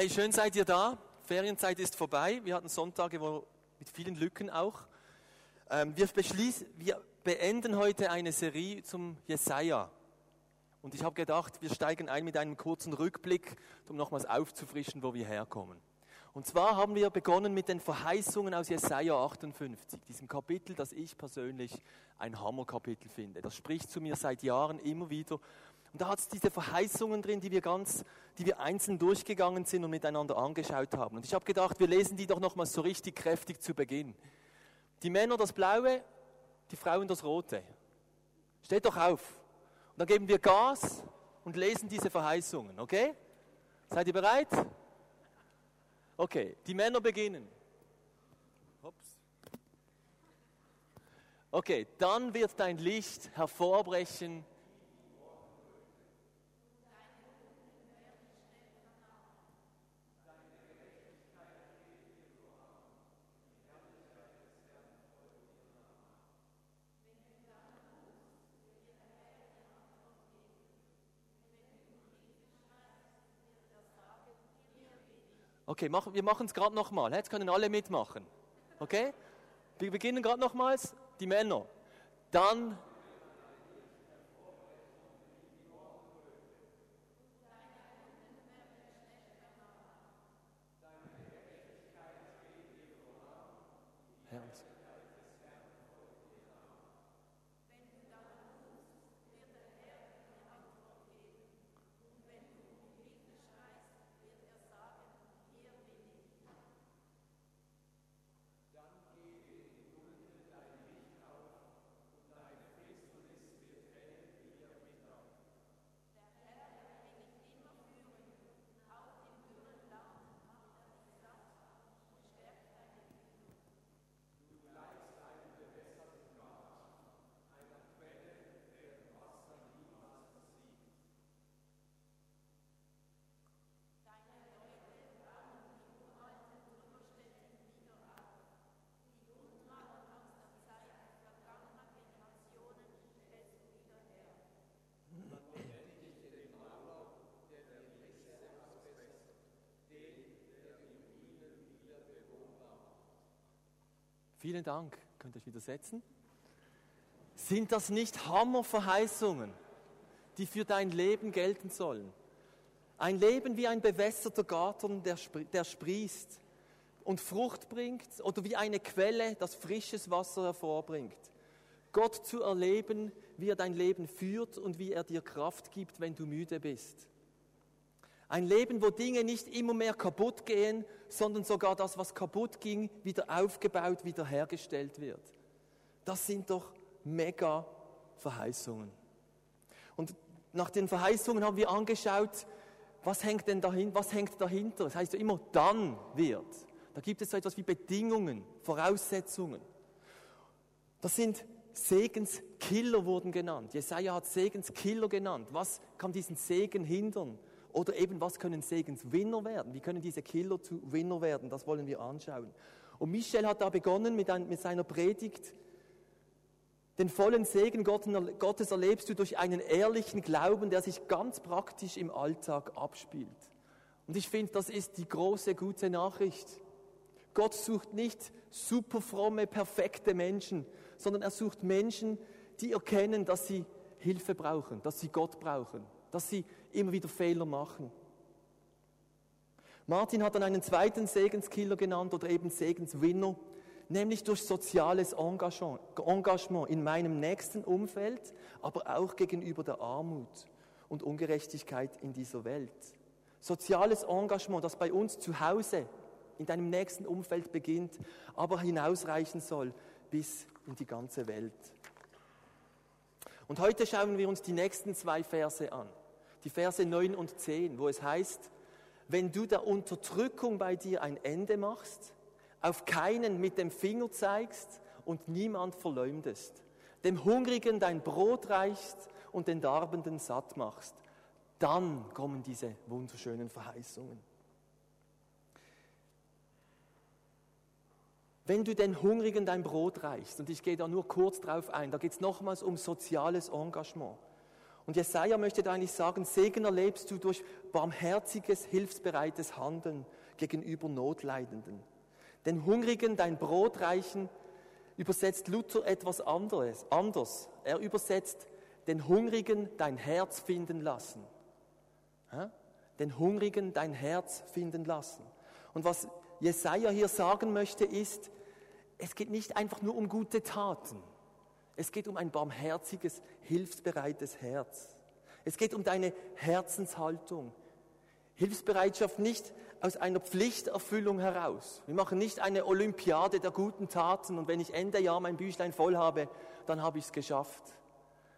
Hey, schön seid ihr da. Ferienzeit ist vorbei. Wir hatten Sonntage wo, mit vielen Lücken auch. Ähm, wir, wir beenden heute eine Serie zum Jesaja. Und ich habe gedacht, wir steigen ein mit einem kurzen Rückblick, um nochmals aufzufrischen, wo wir herkommen. Und zwar haben wir begonnen mit den Verheißungen aus Jesaja 58, diesem Kapitel, das ich persönlich ein Hammerkapitel finde. Das spricht zu mir seit Jahren immer wieder und da hat es diese Verheißungen drin, die wir ganz, die wir einzeln durchgegangen sind und miteinander angeschaut haben. Und ich habe gedacht, wir lesen die doch nochmal so richtig kräftig zu Beginn. Die Männer das Blaue, die Frauen das Rote. Steht doch auf. Und dann geben wir Gas und lesen diese Verheißungen, okay? Seid ihr bereit? Okay, die Männer beginnen. Ups. Okay, dann wird dein Licht hervorbrechen Okay, mach, wir machen es gerade nochmal. Jetzt können alle mitmachen. Okay? Wir beginnen gerade nochmals. Die Männer. Dann Vielen Dank. Könnt ihr euch wieder setzen? Sind das nicht Hammerverheißungen, die für dein Leben gelten sollen? Ein Leben wie ein bewässerter Garten, der, der sprießt und Frucht bringt, oder wie eine Quelle, das frisches Wasser hervorbringt. Gott zu erleben, wie er dein Leben führt und wie er dir Kraft gibt, wenn du müde bist. Ein Leben, wo Dinge nicht immer mehr kaputt gehen, sondern sogar das, was kaputt ging, wieder aufgebaut, wieder hergestellt wird. Das sind doch mega Verheißungen. Und nach den Verheißungen haben wir angeschaut, was hängt denn dahin, was hängt dahinter? Das heißt ja immer, dann wird. Da gibt es so etwas wie Bedingungen, Voraussetzungen. Das sind Segenskiller wurden genannt. Jesaja hat Segenskiller genannt. Was kann diesen Segen hindern? Oder eben, was können Segenswinner werden? Wie können diese Killer zu Winner werden? Das wollen wir anschauen. Und Michel hat da begonnen mit, ein, mit seiner Predigt. Den vollen Segen Gottes erlebst du durch einen ehrlichen Glauben, der sich ganz praktisch im Alltag abspielt. Und ich finde, das ist die große, gute Nachricht. Gott sucht nicht super fromme, perfekte Menschen, sondern er sucht Menschen, die erkennen, dass sie Hilfe brauchen, dass sie Gott brauchen dass sie immer wieder Fehler machen. Martin hat dann einen zweiten Segenskiller genannt oder eben Segenswinner, nämlich durch soziales Engagement in meinem nächsten Umfeld, aber auch gegenüber der Armut und Ungerechtigkeit in dieser Welt. Soziales Engagement, das bei uns zu Hause in deinem nächsten Umfeld beginnt, aber hinausreichen soll bis in die ganze Welt. Und heute schauen wir uns die nächsten zwei Verse an die Verse 9 und 10, wo es heißt, wenn du der Unterdrückung bei dir ein Ende machst, auf keinen mit dem Finger zeigst und niemand verleumdest, dem Hungrigen dein Brot reichst und den Darbenden satt machst, dann kommen diese wunderschönen Verheißungen. Wenn du den Hungrigen dein Brot reichst, und ich gehe da nur kurz drauf ein, da geht es nochmals um soziales Engagement. Und Jesaja möchte da eigentlich sagen, Segen erlebst du durch barmherziges, hilfsbereites Handeln gegenüber Notleidenden. Den Hungrigen dein Brot reichen, übersetzt Luther etwas anderes, anders. Er übersetzt den Hungrigen dein Herz finden lassen. Den Hungrigen dein Herz finden lassen. Und was Jesaja hier sagen möchte, ist, es geht nicht einfach nur um gute Taten. Es geht um ein barmherziges, hilfsbereites Herz. Es geht um deine Herzenshaltung. Hilfsbereitschaft nicht aus einer Pflichterfüllung heraus. Wir machen nicht eine Olympiade der guten Taten und wenn ich Ende Jahr mein Büchlein voll habe, dann habe ich es geschafft.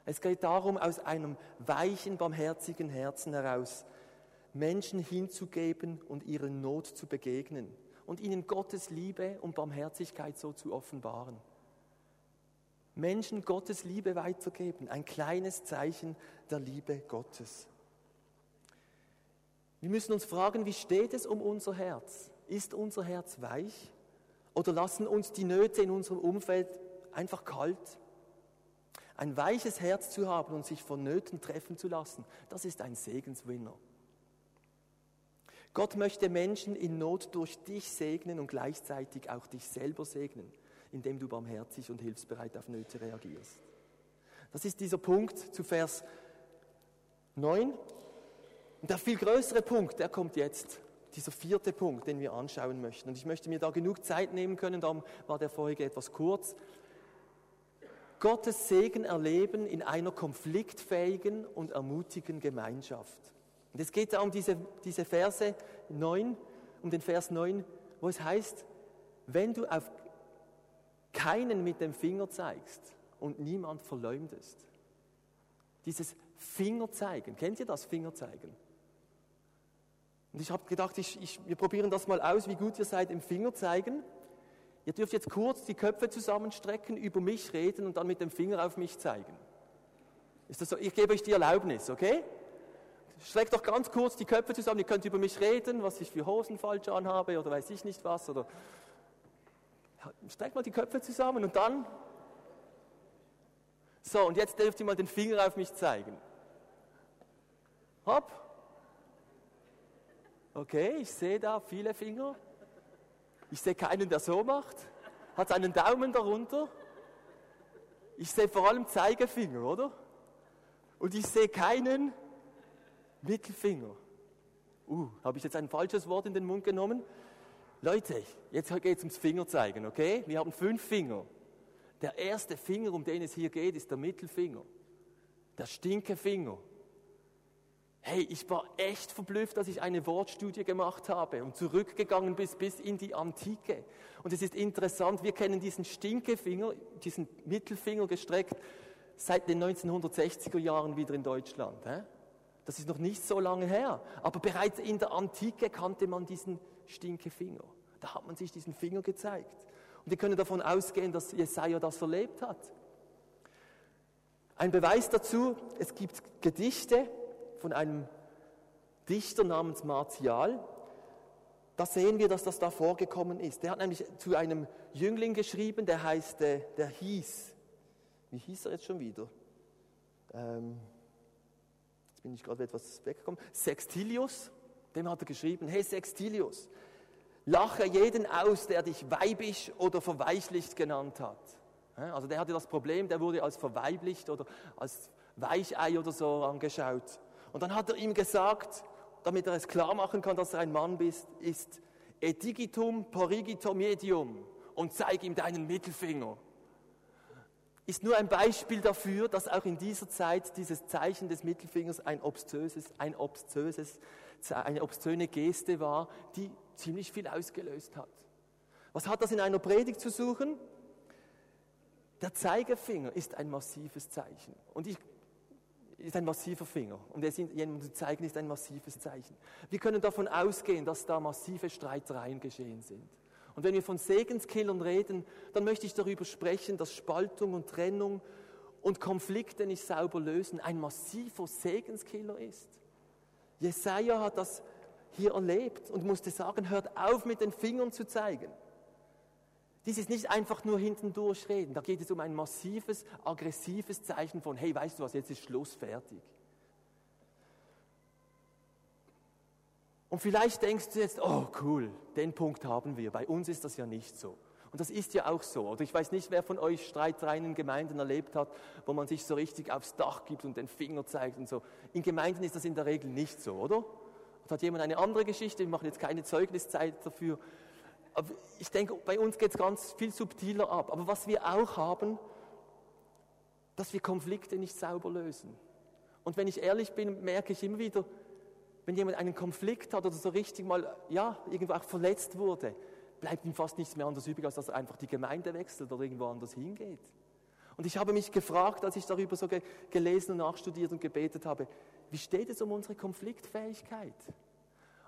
Es geht darum, aus einem weichen, barmherzigen Herzen heraus Menschen hinzugeben und ihrer Not zu begegnen und ihnen Gottes Liebe und Barmherzigkeit so zu offenbaren. Menschen Gottes Liebe weiterzugeben, ein kleines Zeichen der Liebe Gottes. Wir müssen uns fragen, wie steht es um unser Herz? Ist unser Herz weich? Oder lassen uns die Nöte in unserem Umfeld einfach kalt? Ein weiches Herz zu haben und sich von Nöten treffen zu lassen, das ist ein Segenswinner. Gott möchte Menschen in Not durch dich segnen und gleichzeitig auch dich selber segnen, indem du barmherzig und hilfsbereit auf Nöte reagierst. Das ist dieser Punkt zu Vers 9. Und der viel größere Punkt, der kommt jetzt, dieser vierte Punkt, den wir anschauen möchten. Und ich möchte mir da genug Zeit nehmen können, darum war der vorige etwas kurz. Gottes Segen erleben in einer konfliktfähigen und ermutigen Gemeinschaft. Und es geht da um diese, diese Verse 9, um den Vers 9, wo es heißt, wenn du auf keinen mit dem Finger zeigst und niemand verleumdest. Dieses Fingerzeigen, kennt ihr das Fingerzeigen? Und ich habe gedacht, ich, ich, wir probieren das mal aus, wie gut ihr seid im Fingerzeigen. Ihr dürft jetzt kurz die Köpfe zusammenstrecken, über mich reden und dann mit dem Finger auf mich zeigen. Ist das so? Ich gebe euch die Erlaubnis, okay? Streckt doch ganz kurz die Köpfe zusammen, ihr könnt über mich reden, was ich für Hosen falsch anhabe oder weiß ich nicht was. Oder streckt mal die Köpfe zusammen und dann. So, und jetzt dürft ihr mal den Finger auf mich zeigen. Hopp. Okay, ich sehe da viele Finger. Ich sehe keinen, der so macht. Hat einen Daumen darunter. Ich sehe vor allem Zeigefinger, oder? Und ich sehe keinen, Mittelfinger. Uh, habe ich jetzt ein falsches Wort in den Mund genommen? Leute, jetzt geht es ums Fingerzeigen, okay? Wir haben fünf Finger. Der erste Finger, um den es hier geht, ist der Mittelfinger. Der Stinkefinger. Hey, ich war echt verblüfft, dass ich eine Wortstudie gemacht habe und zurückgegangen bin bis in die Antike. Und es ist interessant, wir kennen diesen Stinkefinger, diesen Mittelfinger gestreckt, seit den 1960er Jahren wieder in Deutschland. Das ist noch nicht so lange her. Aber bereits in der Antike kannte man diesen Stinkefinger. Da hat man sich diesen Finger gezeigt. Und wir können davon ausgehen, dass Jesaja das erlebt hat. Ein Beweis dazu, es gibt Gedichte von einem Dichter namens Martial. Da sehen wir, dass das da vorgekommen ist. Der hat nämlich zu einem Jüngling geschrieben, der heißt, äh, der hieß, wie hieß er jetzt schon wieder? Ähm, bin ich gerade etwas weggekommen, Sextilius, dem hat er geschrieben, hey Sextilius, lache jeden aus, der dich weibisch oder verweichlicht genannt hat. Also der hatte das Problem, der wurde als verweiblicht oder als Weichei oder so angeschaut. Und dann hat er ihm gesagt, damit er es klar machen kann, dass er ein Mann ist, ist Edigitum porrigitum medium und zeig ihm deinen Mittelfinger ist nur ein Beispiel dafür, dass auch in dieser Zeit dieses Zeichen des Mittelfingers ein obszöses, ein obszöses, eine obszöne Geste war, die ziemlich viel ausgelöst hat. Was hat das in einer Predigt zu suchen? Der Zeigefinger ist ein massives Zeichen. Und ich, ist ein massiver Finger. Und jemandem zu zeigen ist ein massives Zeichen. Wir können davon ausgehen, dass da massive Streitereien geschehen sind. Und wenn wir von Segenskillern reden, dann möchte ich darüber sprechen, dass Spaltung und Trennung und Konflikte nicht sauber lösen ein massiver Segenskiller ist. Jesaja hat das hier erlebt und musste sagen, hört auf mit den Fingern zu zeigen. Dies ist nicht einfach nur hintendurch reden. Da geht es um ein massives, aggressives Zeichen von, hey, weißt du was, jetzt ist Schluss, fertig. Und vielleicht denkst du jetzt, oh cool, den Punkt haben wir. Bei uns ist das ja nicht so. Und das ist ja auch so. Oder ich weiß nicht, wer von euch streitreinen Gemeinden erlebt hat, wo man sich so richtig aufs Dach gibt und den Finger zeigt und so. In Gemeinden ist das in der Regel nicht so, oder? Und hat jemand eine andere Geschichte? Wir machen jetzt keine Zeugniszeit dafür. Aber ich denke, bei uns geht es ganz viel subtiler ab. Aber was wir auch haben, dass wir Konflikte nicht sauber lösen. Und wenn ich ehrlich bin, merke ich immer wieder, wenn jemand einen Konflikt hat oder so richtig mal, ja, irgendwo auch verletzt wurde, bleibt ihm fast nichts mehr anderes übrig, als dass er einfach die Gemeinde wechselt oder irgendwo anders hingeht. Und ich habe mich gefragt, als ich darüber so gelesen und nachstudiert und gebetet habe, wie steht es um unsere Konfliktfähigkeit?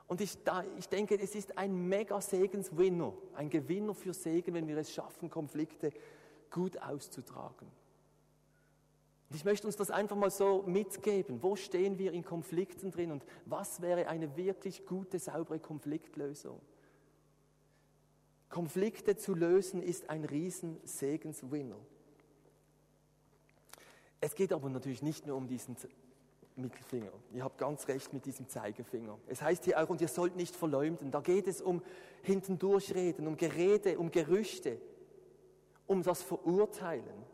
Und ich, da, ich denke, es ist ein mega Segenswinner, ein Gewinner für Segen, wenn wir es schaffen, Konflikte gut auszutragen. Und ich möchte uns das einfach mal so mitgeben. Wo stehen wir in Konflikten drin und was wäre eine wirklich gute, saubere Konfliktlösung? Konflikte zu lösen ist ein riesen Segenswinner. Es geht aber natürlich nicht nur um diesen Mittelfinger. Ihr habt ganz recht mit diesem Zeigefinger. Es heißt hier auch, und ihr sollt nicht verleumden. Da geht es um hintendurchreden, um Gerede, um Gerüchte, um das Verurteilen.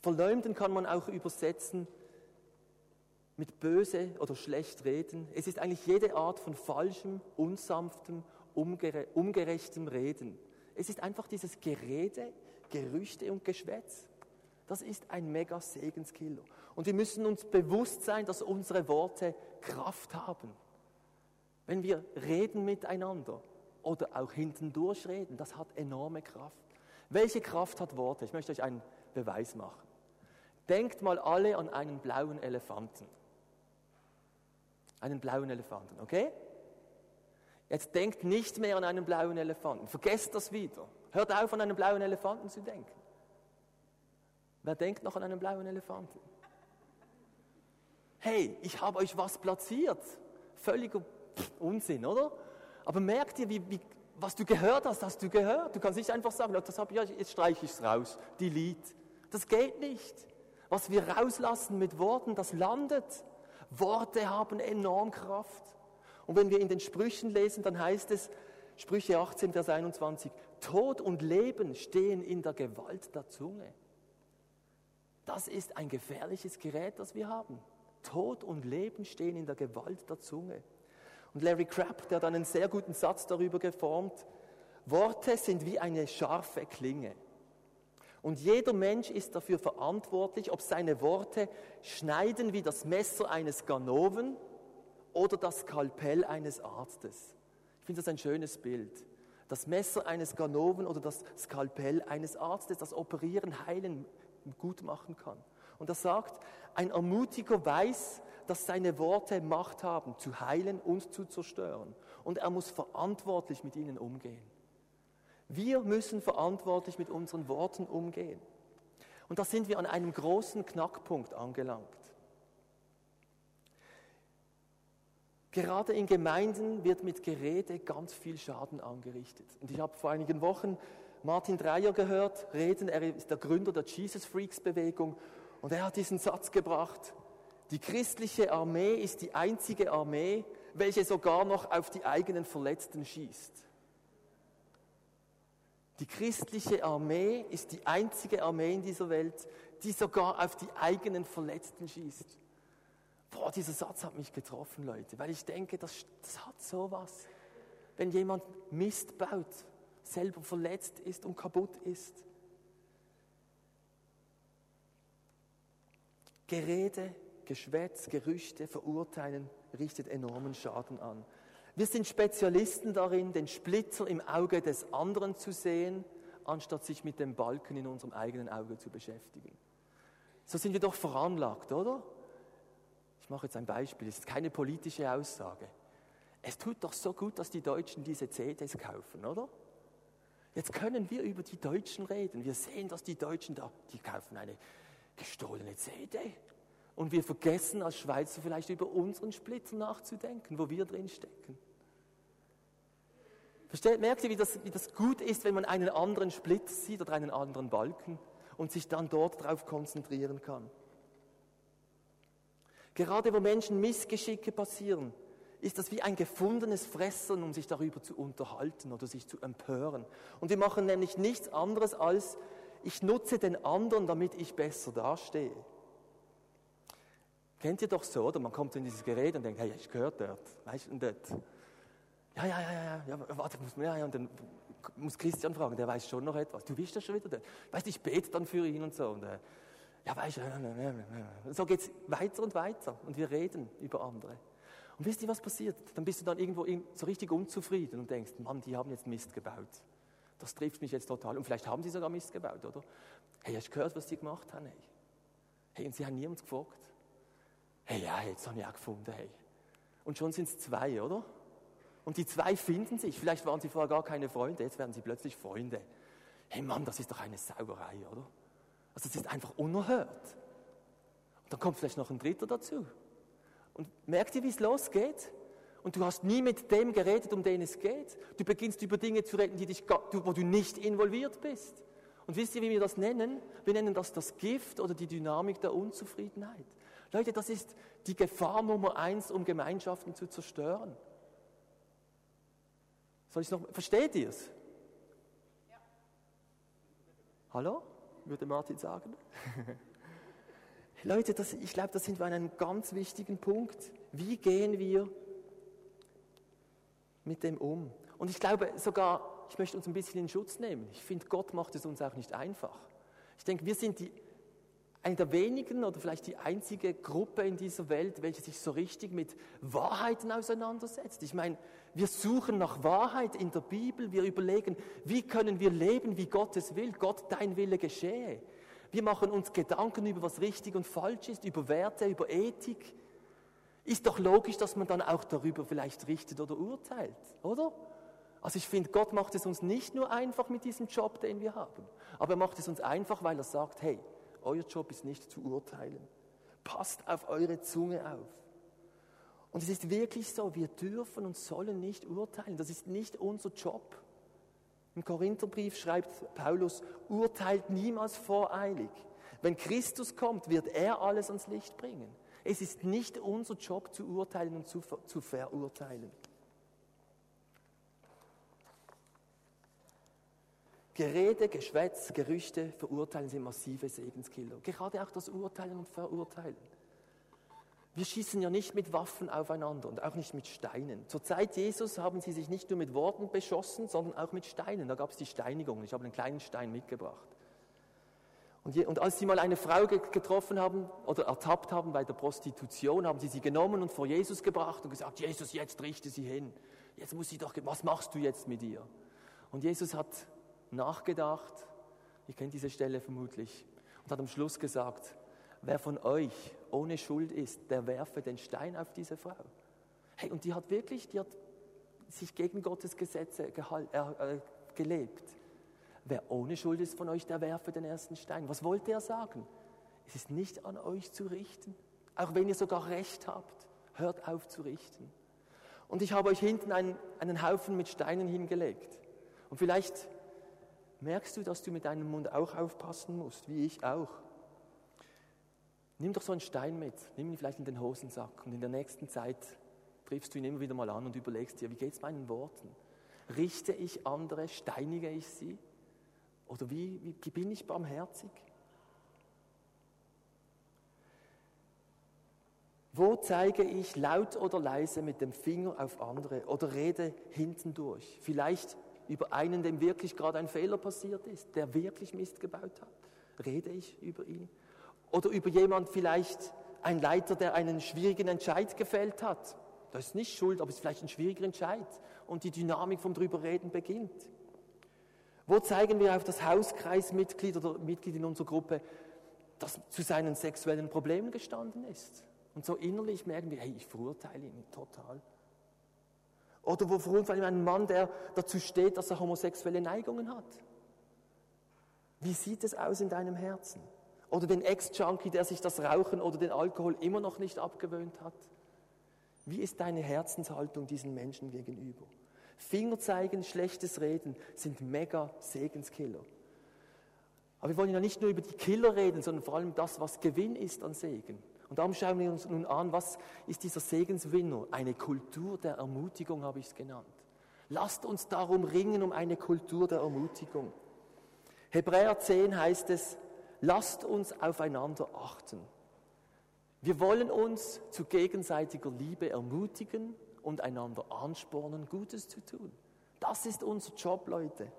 Verleumden kann man auch übersetzen mit böse oder schlecht reden. Es ist eigentlich jede Art von falschem, unsanftem, umgere ungerechtem Reden. Es ist einfach dieses Gerede, Gerüchte und Geschwätz. Das ist ein mega Segenskiller. Und wir müssen uns bewusst sein, dass unsere Worte Kraft haben. Wenn wir reden miteinander oder auch hintendurch reden, das hat enorme Kraft. Welche Kraft hat Worte? Ich möchte euch einen Beweis machen. Denkt mal alle an einen blauen Elefanten. Einen blauen Elefanten, okay? Jetzt denkt nicht mehr an einen blauen Elefanten. Vergesst das wieder. Hört auf, an einen blauen Elefanten zu denken. Wer denkt noch an einen blauen Elefanten? Hey, ich habe euch was platziert. Völliger Unsinn, oder? Aber merkt ihr, wie, wie, was du gehört hast, hast du gehört. Du kannst nicht einfach sagen, das habe ich, jetzt streiche ich es raus, delete. Das geht nicht. Was wir rauslassen mit Worten, das landet. Worte haben enorm Kraft. Und wenn wir in den Sprüchen lesen, dann heißt es, Sprüche 18, Vers 21, Tod und Leben stehen in der Gewalt der Zunge. Das ist ein gefährliches Gerät, das wir haben. Tod und Leben stehen in der Gewalt der Zunge. Und Larry Crabb, der hat einen sehr guten Satz darüber geformt, Worte sind wie eine scharfe Klinge. Und jeder Mensch ist dafür verantwortlich, ob seine Worte schneiden wie das Messer eines Ganoven oder das Skalpell eines Arztes. Ich finde das ein schönes Bild. Das Messer eines Ganoven oder das Skalpell eines Arztes, das Operieren, Heilen gut machen kann. Und er sagt, ein Ermutiger weiß, dass seine Worte Macht haben, zu heilen und zu zerstören. Und er muss verantwortlich mit ihnen umgehen. Wir müssen verantwortlich mit unseren Worten umgehen. Und da sind wir an einem großen Knackpunkt angelangt. Gerade in Gemeinden wird mit Gerede ganz viel Schaden angerichtet. Und ich habe vor einigen Wochen Martin Dreyer gehört, reden, er ist der Gründer der Jesus Freaks Bewegung und er hat diesen Satz gebracht, die christliche Armee ist die einzige Armee, welche sogar noch auf die eigenen Verletzten schießt. Die christliche Armee ist die einzige Armee in dieser Welt, die sogar auf die eigenen Verletzten schießt. Boah, dieser Satz hat mich getroffen, Leute, weil ich denke, das, das hat sowas. Wenn jemand Mist baut, selber verletzt ist und kaputt ist. Gerede, Geschwätz, Gerüchte, Verurteilen richtet enormen Schaden an. Wir sind Spezialisten darin, den Splitzer im Auge des anderen zu sehen, anstatt sich mit dem Balken in unserem eigenen Auge zu beschäftigen. So sind wir doch veranlagt, oder? Ich mache jetzt ein Beispiel, es ist keine politische Aussage. Es tut doch so gut, dass die Deutschen diese CDs kaufen, oder? Jetzt können wir über die Deutschen reden. Wir sehen, dass die Deutschen da, die kaufen eine gestohlene CD. Und wir vergessen als Schweizer vielleicht über unseren Splitter nachzudenken, wo wir drin stecken. Versteht, merkt ihr, wie das, wie das gut ist, wenn man einen anderen Splitter sieht oder einen anderen Balken und sich dann dort drauf konzentrieren kann? Gerade wo Menschen Missgeschicke passieren, ist das wie ein gefundenes Fressen, um sich darüber zu unterhalten oder sich zu empören. Und wir machen nämlich nichts anderes als, ich nutze den anderen, damit ich besser dastehe. Kennt ihr doch so, oder? Man kommt in dieses Gerät und denkt, hey, ich gehört dort, weißt du, dort. Ja, ja, ja, ja, ja, warte, muss ja, ja, und dann muss Christian fragen, der weiß schon noch etwas. Du bist ja schon wieder dort. Weißt du, ich bete dann für ihn und so. Und, äh, ja, weißt du, so geht es weiter und weiter und wir reden über andere. Und wisst ihr, was passiert? Dann bist du dann irgendwo so richtig unzufrieden und denkst, Mann, die haben jetzt Mist gebaut. Das trifft mich jetzt total. Und vielleicht haben sie sogar Mist gebaut, oder? Hey, hast du gehört, was die gemacht haben? Hey, hey und sie haben niemand gefragt. Hey, ja, jetzt habe ich auch gefunden, hey. Und schon sind es zwei, oder? Und die zwei finden sich. Vielleicht waren sie vorher gar keine Freunde, jetzt werden sie plötzlich Freunde. Hey Mann, das ist doch eine Sauerei, oder? Also es ist einfach unerhört. Und dann kommt vielleicht noch ein Dritter dazu. Und merkt ihr, wie es losgeht? Und du hast nie mit dem geredet, um den es geht. Du beginnst über Dinge zu reden, die dich, wo du nicht involviert bist. Und wisst ihr, wie wir das nennen? Wir nennen das das Gift oder die Dynamik der Unzufriedenheit. Leute, das ist die Gefahr Nummer eins, um Gemeinschaften zu zerstören. Soll ich noch, versteht ihr es? Ja. Hallo? Würde Martin sagen? Leute, das, ich glaube, da sind wir an einem ganz wichtigen Punkt. Wie gehen wir mit dem um? Und ich glaube sogar, ich möchte uns ein bisschen in Schutz nehmen. Ich finde, Gott macht es uns auch nicht einfach. Ich denke, wir sind die, eine der wenigen oder vielleicht die einzige Gruppe in dieser Welt, welche sich so richtig mit Wahrheiten auseinandersetzt. Ich meine, wir suchen nach Wahrheit in der Bibel, wir überlegen, wie können wir leben, wie Gott es will, Gott, dein Wille geschehe. Wir machen uns Gedanken über, was richtig und falsch ist, über Werte, über Ethik. Ist doch logisch, dass man dann auch darüber vielleicht richtet oder urteilt, oder? Also ich finde, Gott macht es uns nicht nur einfach mit diesem Job, den wir haben, aber er macht es uns einfach, weil er sagt, hey, euer Job ist nicht zu urteilen. Passt auf eure Zunge auf. Und es ist wirklich so, wir dürfen und sollen nicht urteilen. Das ist nicht unser Job. Im Korintherbrief schreibt Paulus, urteilt niemals voreilig. Wenn Christus kommt, wird er alles ans Licht bringen. Es ist nicht unser Job zu urteilen und zu, zu verurteilen. Gerede, Geschwätz, Gerüchte, Verurteilen sind massive Segenskiller. Gerade auch das Urteilen und Verurteilen. Wir schießen ja nicht mit Waffen aufeinander und auch nicht mit Steinen. Zur Zeit Jesus haben sie sich nicht nur mit Worten beschossen, sondern auch mit Steinen. Da gab es die Steinigung. Ich habe einen kleinen Stein mitgebracht. Und, je, und, als sie mal eine Frau getroffen haben oder ertappt haben bei der Prostitution, haben sie sie genommen und vor Jesus gebracht und gesagt, Jesus, jetzt richte sie hin. Jetzt muss sie doch, was machst du jetzt mit ihr? Und Jesus hat nachgedacht, ihr kennt diese Stelle vermutlich, und hat am Schluss gesagt, wer von euch ohne Schuld ist, der werfe den Stein auf diese Frau. Hey, und die hat wirklich, die hat sich gegen Gottes Gesetze gehalt, äh, äh, gelebt. Wer ohne Schuld ist von euch, der werfe den ersten Stein. Was wollte er sagen? Es ist nicht an euch zu richten. Auch wenn ihr sogar Recht habt, hört auf zu richten. Und ich habe euch hinten einen, einen Haufen mit Steinen hingelegt. Und vielleicht merkst du, dass du mit deinem Mund auch aufpassen musst, wie ich auch. Nimm doch so einen Stein mit, nimm ihn vielleicht in den Hosensack und in der nächsten Zeit triffst du ihn immer wieder mal an und überlegst dir, wie geht es meinen Worten? Richte ich andere, steinige ich sie? Oder wie, wie bin ich barmherzig? Wo zeige ich laut oder leise mit dem Finger auf andere oder rede hintendurch? Vielleicht über einen, dem wirklich gerade ein Fehler passiert ist, der wirklich Mist gebaut hat. Rede ich über ihn? Oder über jemand vielleicht, ein Leiter, der einen schwierigen Entscheid gefällt hat. Das ist nicht schuld, aber es ist vielleicht ein schwieriger Entscheid. Und die Dynamik vom Drüberreden beginnt. Wo zeigen wir auf das Hauskreismitglied oder Mitglied in unserer Gruppe, das zu seinen sexuellen Problemen gestanden ist? Und so innerlich merken wir, hey, ich verurteile ihn total. Oder wo verurteilen wir einen Mann, der dazu steht, dass er homosexuelle Neigungen hat? Wie sieht es aus in deinem Herzen? Oder den Ex-Junkie, der sich das Rauchen oder den Alkohol immer noch nicht abgewöhnt hat? Wie ist deine Herzenshaltung diesen Menschen gegenüber? Finger zeigen, schlechtes Reden sind mega Segenskiller. Aber wir wollen ja nicht nur über die Killer reden, sondern vor allem das, was Gewinn ist an Segen. Und darum schauen wir uns nun an, was ist dieser Segenswinner? Eine Kultur der Ermutigung habe ich es genannt. Lasst uns darum ringen, um eine Kultur der Ermutigung. Hebräer 10 heißt es, lasst uns aufeinander achten. Wir wollen uns zu gegenseitiger Liebe ermutigen und einander anspornen, Gutes zu tun. Das ist unser Job, Leute.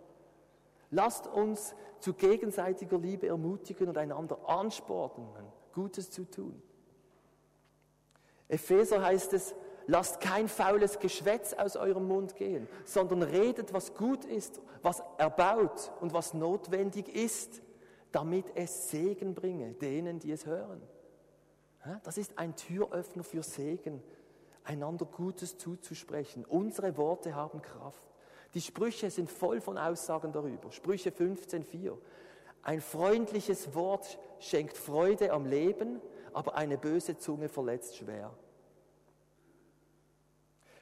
Lasst uns zu gegenseitiger Liebe ermutigen und einander anspornen, Gutes zu tun. Epheser heißt es, lasst kein faules Geschwätz aus eurem Mund gehen, sondern redet, was gut ist, was erbaut und was notwendig ist, damit es Segen bringe denen, die es hören. Das ist ein Türöffner für Segen, einander Gutes zuzusprechen. Unsere Worte haben Kraft. Die Sprüche sind voll von Aussagen darüber. Sprüche 15.4. Ein freundliches Wort schenkt Freude am Leben, aber eine böse Zunge verletzt schwer.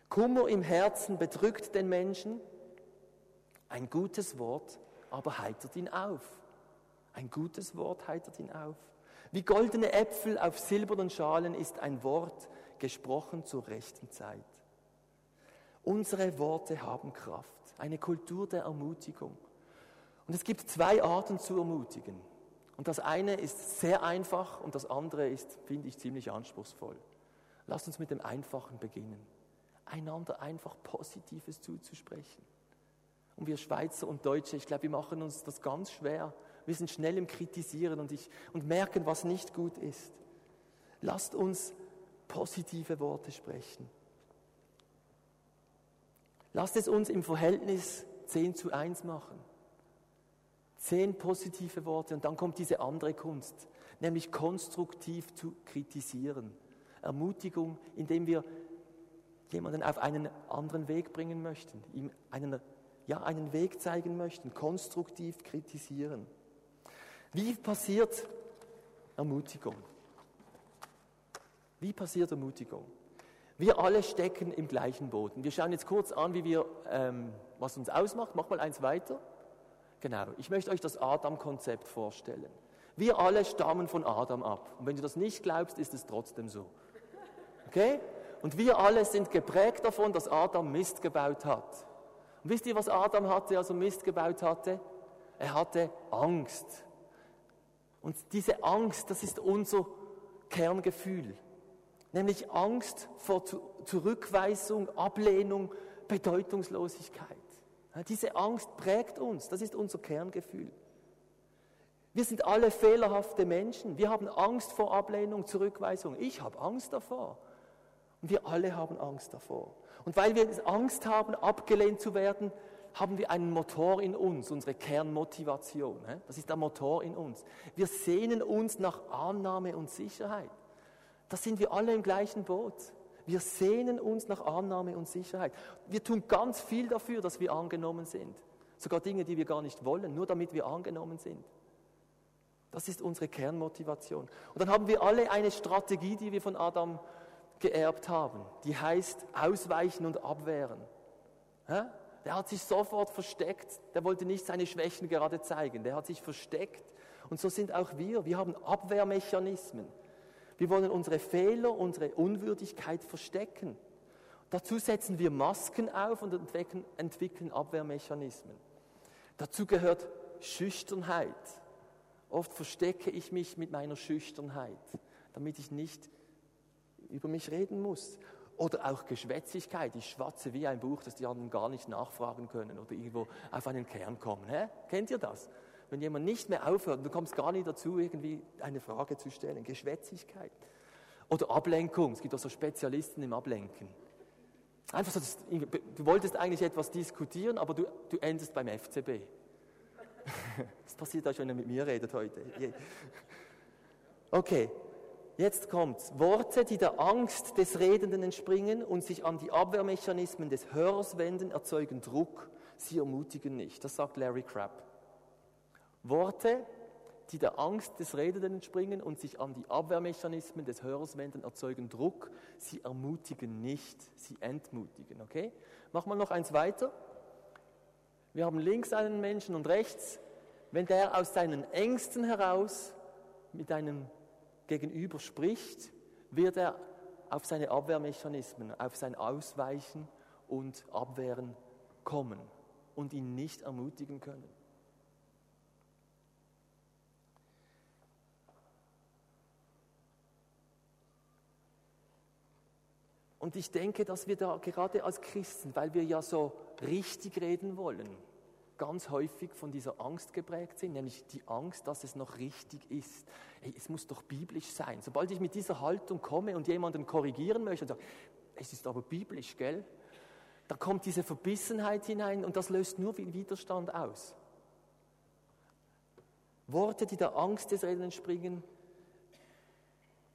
Kummer im Herzen bedrückt den Menschen, ein gutes Wort aber heitert ihn auf. Ein gutes Wort heitert ihn auf. Wie goldene Äpfel auf silbernen Schalen ist ein Wort gesprochen zur rechten Zeit. Unsere Worte haben Kraft, eine Kultur der Ermutigung. Und es gibt zwei Arten zu ermutigen. Und das eine ist sehr einfach und das andere ist, finde ich, ziemlich anspruchsvoll. Lasst uns mit dem Einfachen beginnen. Einander einfach Positives zuzusprechen. Und wir Schweizer und Deutsche, ich glaube, wir machen uns das ganz schwer. Wir sind schnell im Kritisieren und, ich, und merken, was nicht gut ist. Lasst uns positive Worte sprechen. Lasst es uns im Verhältnis 10 zu 1 machen. Zehn positive Worte und dann kommt diese andere Kunst, nämlich konstruktiv zu kritisieren. Ermutigung, indem wir jemanden auf einen anderen Weg bringen möchten, ihm einen, ja, einen Weg zeigen möchten, konstruktiv kritisieren. Wie passiert Ermutigung? Wie passiert Ermutigung? Wir alle stecken im gleichen Boot. wir schauen jetzt kurz an, wie wir, ähm, was uns ausmacht. Mach mal eins weiter. Genau, ich möchte euch das Adam-Konzept vorstellen. Wir alle stammen von Adam ab. Und wenn du das nicht glaubst, ist es trotzdem so. Okay? Und wir alle sind geprägt davon, dass Adam Mist gebaut hat. Und wisst ihr, was Adam hatte, als er Mist gebaut hatte? Er hatte Angst. Und diese Angst, das ist unser Kerngefühl. Nämlich Angst vor Zurückweisung, Ablehnung, Bedeutungslosigkeit. Diese Angst prägt uns, das ist unser Kerngefühl. Wir sind alle fehlerhafte Menschen. Wir haben Angst vor Ablehnung, Zurückweisung. Ich habe Angst davor. Und wir alle haben Angst davor. Und weil wir Angst haben, abgelehnt zu werden, haben wir einen Motor in uns, unsere Kernmotivation. Das ist der Motor in uns. Wir sehnen uns nach Annahme und Sicherheit. Da sind wir alle im gleichen Boot. Wir sehnen uns nach Annahme und Sicherheit. Wir tun ganz viel dafür, dass wir angenommen sind. Sogar Dinge, die wir gar nicht wollen, nur damit wir angenommen sind. Das ist unsere Kernmotivation. Und dann haben wir alle eine Strategie, die wir von Adam geerbt haben. Die heißt Ausweichen und Abwehren. Der hat sich sofort versteckt. Der wollte nicht seine Schwächen gerade zeigen. Der hat sich versteckt. Und so sind auch wir. Wir haben Abwehrmechanismen. Wir wollen unsere Fehler, unsere Unwürdigkeit verstecken. Dazu setzen wir Masken auf und entwickeln, Abwehrmechanismen. Dazu gehört Schüchternheit. Oft verstecke ich mich mit meiner Schüchternheit, damit ich nicht über mich reden muss. Oder auch Geschwätzigkeit. Ich schwatze wie ein Buch, das die anderen gar nicht nachfragen können oder irgendwo auf einen Kern kommen. Hä? Kennt ihr das? Wenn jemand nicht mehr aufhört du kommst gar nicht dazu, irgendwie eine Frage zu stellen. Geschwätzigkeit. Oder Ablenkung. Es gibt auch so Spezialisten im Ablenken. Einfach so, dass, du wolltest eigentlich etwas diskutieren, aber du, du endest beim FCB. Das passiert auch, wenn ihr mit mir redet heute. Okay, jetzt kommt's. Worte, die der Angst des Redenden entspringen und sich an die Abwehrmechanismen des Hörers wenden, erzeugen Druck. Sie ermutigen nicht. Das sagt Larry Crabb. Worte, die der Angst des Redenden entspringen und sich an die Abwehrmechanismen des Hörers wenden, erzeugen Druck. Sie ermutigen nicht, sie entmutigen. Okay? Mach mal noch eins weiter. Wir haben links einen Menschen und rechts. Wenn der aus seinen Ängsten heraus mit einem Gegenüber spricht, wird er auf seine Abwehrmechanismen, auf sein Ausweichen und Abwehren kommen und ihn nicht ermutigen können. Und ich denke, dass wir da gerade als Christen, weil wir ja so richtig reden wollen, ganz häufig von dieser Angst geprägt sind, nämlich die Angst, dass es noch richtig ist. Hey, es muss doch biblisch sein. Sobald ich mit dieser Haltung komme und jemanden korrigieren möchte und sage, es ist aber biblisch, gell? Da kommt diese Verbissenheit hinein und das löst nur Widerstand aus. Worte, die der Angst des Redens entspringen,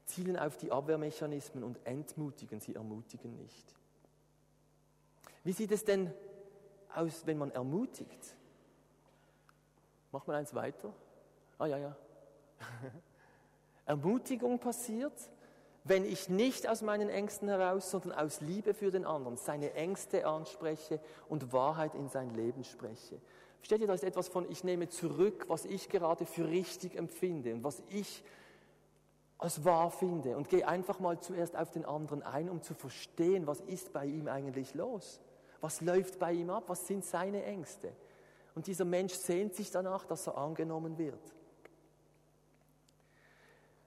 zielen auf die Abwehrmechanismen und entmutigen, sie ermutigen nicht. Wie sieht es denn aus, wenn man ermutigt? Mach mal eins weiter. Ah ja, ja. Ermutigung passiert, wenn ich nicht aus meinen Ängsten heraus, sondern aus Liebe für den anderen seine Ängste anspreche und Wahrheit in sein Leben spreche. Versteht ihr, da ist etwas von, ich nehme zurück, was ich gerade für richtig empfinde und was ich als wahr finde und gehe einfach mal zuerst auf den anderen ein, um zu verstehen, was ist bei ihm eigentlich los? Was läuft bei ihm ab? Was sind seine Ängste? Und dieser Mensch sehnt sich danach, dass er angenommen wird.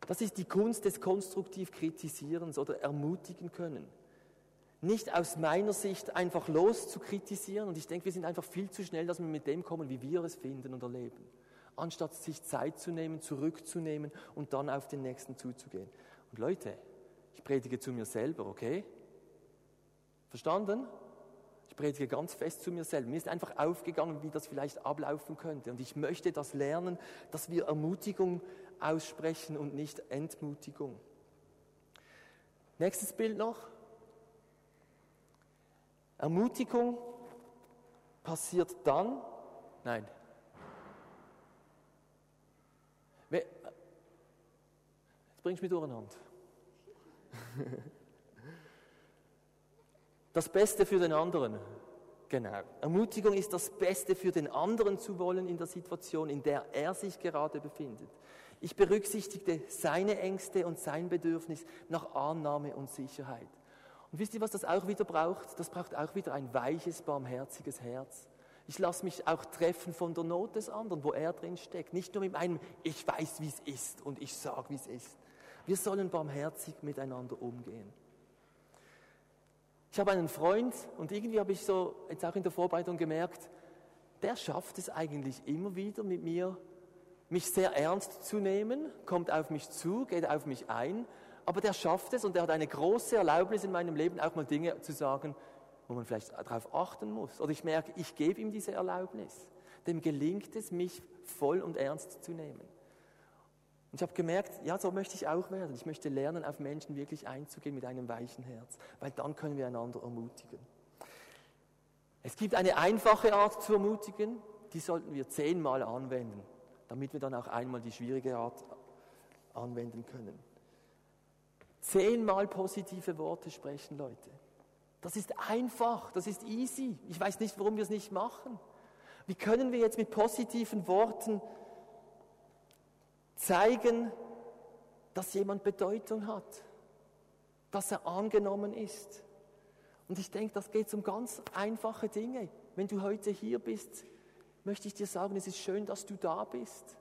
Das ist die Kunst des konstruktiv Kritisierens oder ermutigen können. Nicht aus meiner Sicht einfach los zu kritisieren. Und ich denke, wir sind einfach viel zu schnell, dass wir mit dem kommen, wie wir es finden und erleben anstatt sich Zeit zu nehmen, zurückzunehmen und dann auf den nächsten zuzugehen. Und Leute, ich predige zu mir selber, okay? Verstanden? Ich predige ganz fest zu mir selber. Mir ist einfach aufgegangen, wie das vielleicht ablaufen könnte. Und ich möchte das lernen, dass wir Ermutigung aussprechen und nicht Entmutigung. Nächstes Bild noch. Ermutigung passiert dann, nein, Jetzt bringst du mich durcheinander. Das Beste für den anderen. Genau. Ermutigung ist das Beste für den anderen zu wollen in der Situation, in der er sich gerade befindet. Ich berücksichtigte seine Ängste und sein Bedürfnis nach Annahme und Sicherheit. Und wisst ihr, was das auch wieder braucht? Das braucht auch wieder ein weiches, barmherziges Herz. Ich lasse mich auch treffen von der Not des anderen, wo er drin steckt. Nicht nur mit einem, ich weiß, wie es ist und ich sage, wie es ist. Wir sollen barmherzig miteinander umgehen. Ich habe einen Freund und irgendwie habe ich so jetzt auch in der Vorbereitung gemerkt, der schafft es eigentlich immer wieder mit mir, mich sehr ernst zu nehmen, kommt auf mich zu, geht auf mich ein, aber der schafft es und der hat eine große Erlaubnis in meinem Leben, auch mal Dinge zu sagen, wo man vielleicht darauf achten muss. Oder ich merke, ich gebe ihm diese Erlaubnis. Dem gelingt es, mich voll und ernst zu nehmen. Und ich habe gemerkt, ja, so möchte ich auch werden. Ich möchte lernen, auf Menschen wirklich einzugehen mit einem weichen Herz, weil dann können wir einander ermutigen. Es gibt eine einfache Art zu ermutigen, die sollten wir zehnmal anwenden, damit wir dann auch einmal die schwierige Art anwenden können. Zehnmal positive Worte sprechen, Leute. Das ist einfach, das ist easy. Ich weiß nicht, warum wir es nicht machen. Wie können wir jetzt mit positiven Worten zeigen, dass jemand Bedeutung hat, dass er angenommen ist? Und ich denke, das geht um ganz einfache Dinge. Wenn du heute hier bist, möchte ich dir sagen, es ist schön, dass du da bist.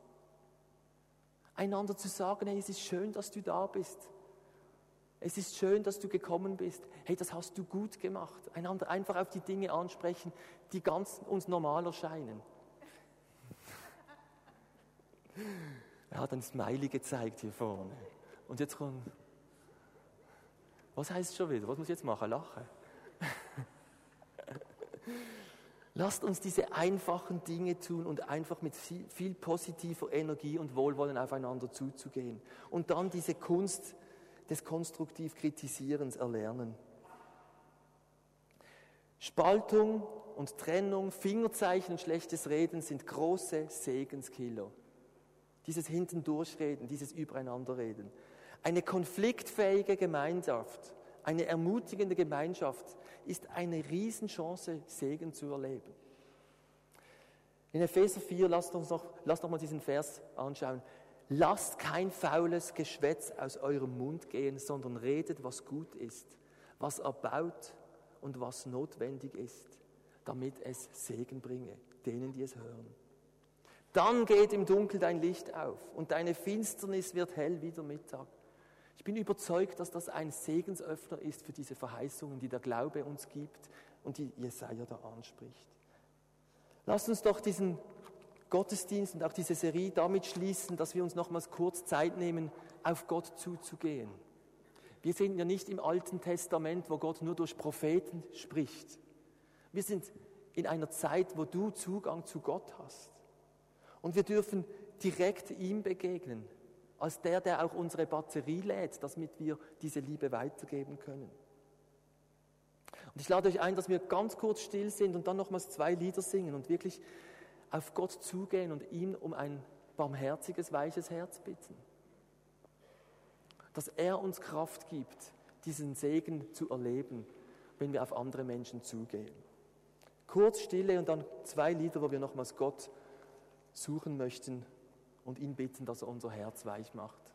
Einander zu sagen, hey, es ist schön, dass du da bist. Es ist schön, dass du gekommen bist. Hey, das hast du gut gemacht. Einander einfach auf die Dinge ansprechen, die ganz uns normal erscheinen. Er hat ein Smiley gezeigt hier vorne. Und jetzt kommt. Was heißt schon wieder? Was muss ich jetzt machen? Lachen? Lasst uns diese einfachen Dinge tun und einfach mit viel, viel positiver Energie und Wohlwollen aufeinander zuzugehen. Und dann diese Kunst des konstruktiv Kritisierens erlernen. Spaltung und Trennung, Fingerzeichen und schlechtes Reden sind große Segenskiller. Dieses Hintendurchreden, dieses Übereinanderreden. Eine konfliktfähige Gemeinschaft, eine ermutigende Gemeinschaft ist eine Riesenchance, Segen zu erleben. In Epheser 4, lasst uns noch, lasst noch mal diesen Vers anschauen. lasst kein faules Geschwätz aus eurem Mund gehen, sondern redet, was gut ist, was erbaut und was notwendig ist, damit es Segen bringe, denen, die es hören. Dann geht im Dunkel dein Licht auf und deine Finsternis wird hell wie der Mittag. Ich bin überzeugt, dass das ein Segensöffner ist für diese Verheißungen, die der Glaube uns gibt und die Jesaja da anspricht. Lasst uns doch diesen Gottesdienst und auch diese Serie damit schließen, dass wir uns nochmals kurz Zeit nehmen, auf Gott zuzugehen. Wir sind ja nicht im Alten Testament, wo Gott nur durch Propheten spricht. Wir sind in einer Zeit, wo du Zugang zu Gott hast. Und wir dürfen direkt ihm begegnen, als der, der auch unsere Batterie lädt, damit wir diese Liebe weitergeben können. Und ich lade euch ein, dass wir ganz kurz still sind und dann nochmals zwei Lieder singen und wirklich auf Gott zugehen und ihn um ein barmherziges, weiches Herz bitten. Dass er uns Kraft gibt, diesen Segen zu erleben, wenn wir auf andere Menschen zugehen. Kurz Stille und dann zwei Lieder, wo wir nochmals Gott suchen möchten und ihn bitten, dass er unser Herz weich macht.